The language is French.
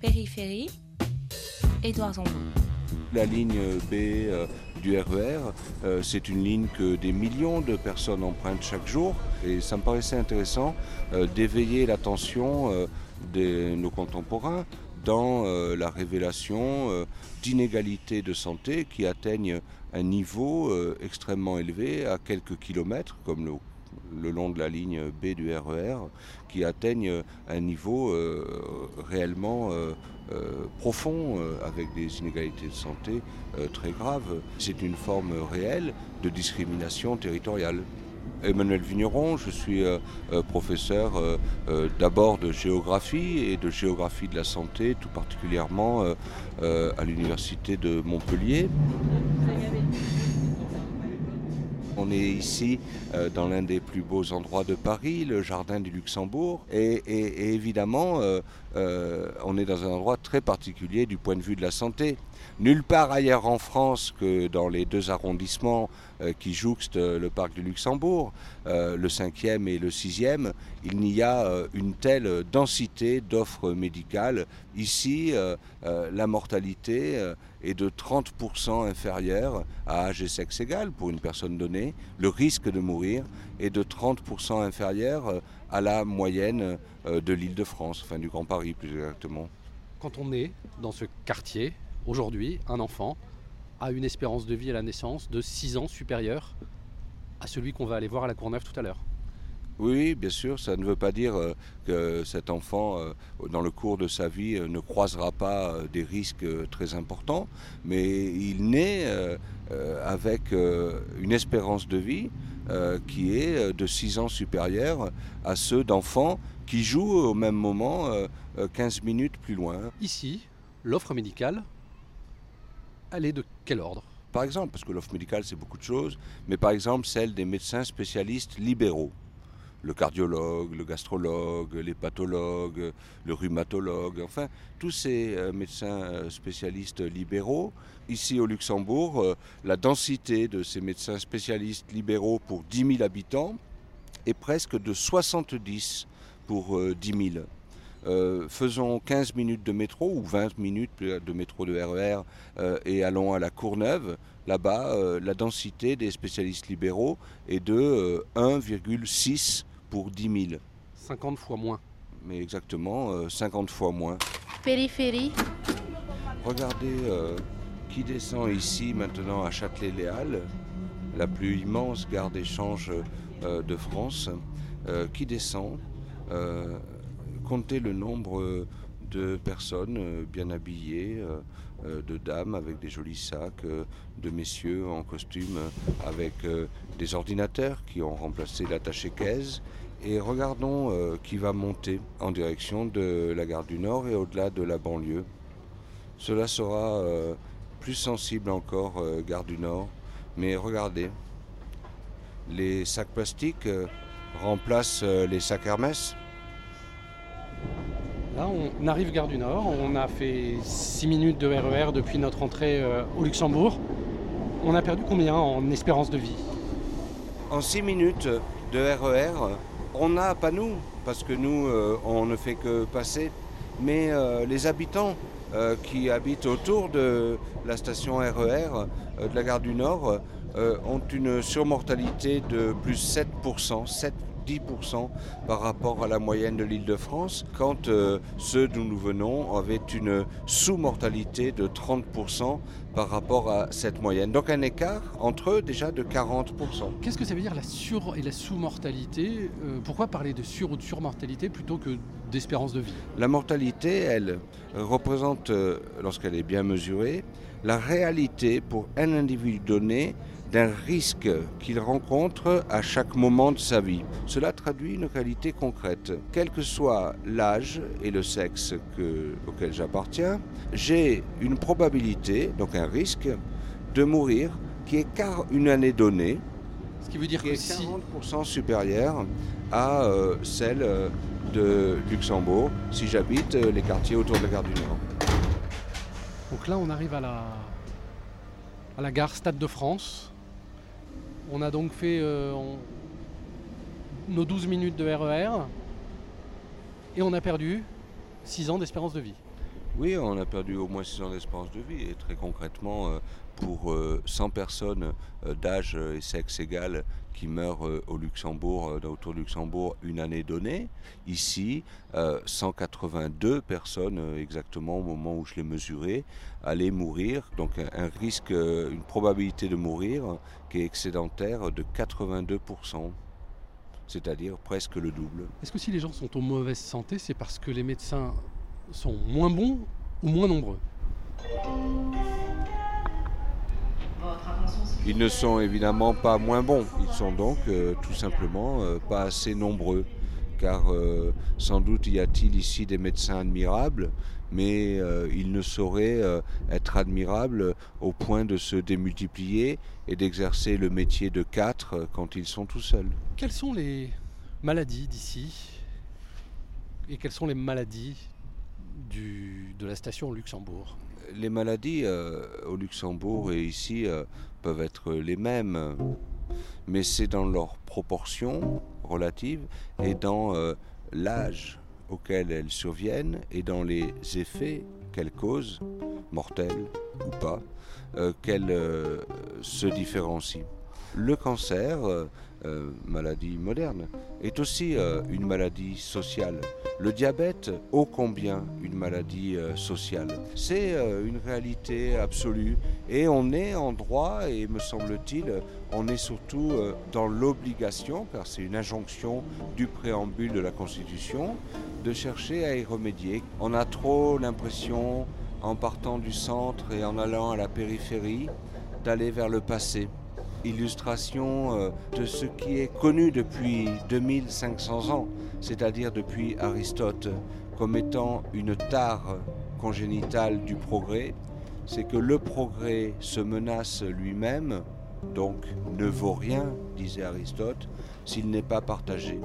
Périphérie, Édouard Zambon. La ligne B euh, du RER, euh, c'est une ligne que des millions de personnes empruntent chaque jour. Et ça me paraissait intéressant euh, d'éveiller l'attention de nos contemporains dans la révélation d'inégalités de santé qui atteignent un niveau extrêmement élevé à quelques kilomètres, comme le le long de la ligne B du RER qui atteignent un niveau euh, réellement euh, euh, profond avec des inégalités de santé très graves. C'est une forme réelle de discrimination territoriale. Emmanuel Vigneron, je suis professeur d'abord de géographie et de géographie de la santé, tout particulièrement à l'université de Montpellier. On est ici euh, dans l'un des plus beaux endroits de Paris, le jardin du Luxembourg. Et, évidemment, euh, euh, on est dans un endroit très particulier du point de vue de la santé. Nulle part ailleurs en France que dans les deux arrondissements qui jouxtent le parc du Luxembourg, le 5e et le 6e, il n'y a une telle densité d'offres médicales. Ici, la mortalité est de 30% inférieure à âge et sexe égal pour une personne donnée. Le risque de mourir est de 30% inférieur euh, à la moyenne euh, de l'île de France, enfin du Grand Paris plus exactement. Quand on est dans ce quartier, aujourd'hui, un enfant a une espérance de vie à la naissance de 6 ans supérieure à celui qu'on va aller voir à la Courneuve tout à l'heure. Oui, bien sûr, ça ne veut pas dire euh, que cet enfant, dans le cours de sa vie, ne croisera pas des risques très importants, mais il naît avec une espérance de vie qui est de 6 ans supérieure à ceux d'enfants qui jouent au même moment 15 minutes plus loin. Ici, l'offre médicale, elle est de quel ordre? Par exemple, parce que l'offre médicale c'est beaucoup de choses, mais par exemple celle des médecins spécialistes libéraux le cardiologue, le gastrologue, l'hépatologue, le rhumatologue, enfin tous ces euh, médecins euh, spécialistes libéraux. Ici au Luxembourg, euh, la densité de ces médecins spécialistes libéraux pour 10 000 habitants est presque de 70 pour 10 000. faisons 15 minutes de métro ou 20 minutes de métro de RER e et allons à la Courneuve. Là-bas, la densité des spécialistes libéraux est de 1,6 pour 10 000. 50 fois moins. Mais exactement, 50 euh, fois moins. Périphérie. Regardez euh, qui descend ici maintenant à Châtelet-Léal, la plus immense gare d'échange euh, de France. qui descend Comptez le nombre de personnes bien habillées, de dames avec des jolis sacs, de messieurs en costume avec des ordinateurs qui ont remplacé l'attaché caisse et regardons euh, qui va monter en direction de la gare du Nord et au-delà de la banlieue. Cela sera euh, plus sensible encore, euh, gare du Nord. Mais regardez, les sacs plastiques remplacent les sacs Hermès. On arrive gare du Nord. On a fait 6 minutes de RER e depuis notre entrée au Luxembourg. On a perdu combien en espérance de vie? En 6 minutes de RER, e on n'a pas nous, parce que nous, euh, on ne fait que passer, mais euh, les habitants euh, qui habitent autour de la station RER e de la gare du Nord ont une surmortalité de plus 7%, 7 10% par rapport à la moyenne de l'île de France, quand ceux d'où nous venons avaient une sous-mortalité de 30% par rapport à cette moyenne. Donc un écart entre eux déjà de 40%. Qu'est-ce que ça veut dire la sur et la sous-mortalité euh, Pourquoi parler de sur ou de surmortalité plutôt que d'espérance de vie? La mortalité, elle, représente, euh, lorsqu'elle est bien mesurée, la réalité pour un individu donné d'un risque qu'il rencontre à chaque moment de sa vie. Cela traduit une réalité concrète. Quel que soit l'âge et le sexe auquel j'appartiens, j'ai une probabilité, donc un risque, de mourir qui est car une année donnée, ce qui veut dire que est 40% supérieure à euh, celle euh, de Luxembourg si j'habite euh, les quartiers autour de la gare du Nord. Donc là, on arrive à la, à la gare Stade de France. On a donc fait euh, nos 12 minutes de RER e et on a perdu 6 ans d'espérance de vie. Oui, on a perdu au moins 6 ans d'espérance de vie. Et très concrètement, euh, pour 100 euh, personnes euh, d'âge et sexe égal qui meurent au Luxembourg, autour du Luxembourg, une année donnée, ici, 182 personnes exactement au moment où je l'ai mesuré, allaient mourir. Donc un risque, une probabilité de mourir qui est excédentaire de 82% c'est-à-dire presque le double. Est-ce que si les gens sont en mauvaise santé, c'est parce que les médecins sont moins bons ou moins nombreux. Ils ne sont évidemment pas moins bons, ils sont donc euh, tout simplement euh, pas assez nombreux, car euh, sans doute y a-t-il ici des médecins admirables, mais ils ne sauraient être admirables au point de se démultiplier et d'exercer le métier de quatre quand ils sont tout seuls. Quelles sont les maladies d'ici? Et quelles sont les maladies de la station Luxembourg Les maladies euh, au Luxembourg et ici euh, peuvent être les mêmes, mais c'est dans leur proportion relative et dans euh, l'âge auquel elles surviennent et dans les effets qu'elles causent, mortels ou pas, qu'elles se différencient. Le cancer, euh, maladie moderne, est aussi euh, une maladie sociale. Le diabète, ô combien une maladie euh, sociale. C'est une réalité absolue et on est en droit et me semble-t-il, on est surtout dans l'obligation, car c'est une injonction du préambule de la Constitution, de chercher à y remédier. On a trop l'impression, en partant du centre et en allant à la périphérie, d'aller vers le passé illustration euh, de ce qui est connu depuis 2500 ans, c'est-à-dire depuis Aristote, comme étant une tare congénitale du progrès, c'est que le progrès se menace lui-même, donc ne vaut rien, disait Aristote, s'il n'est pas partagé.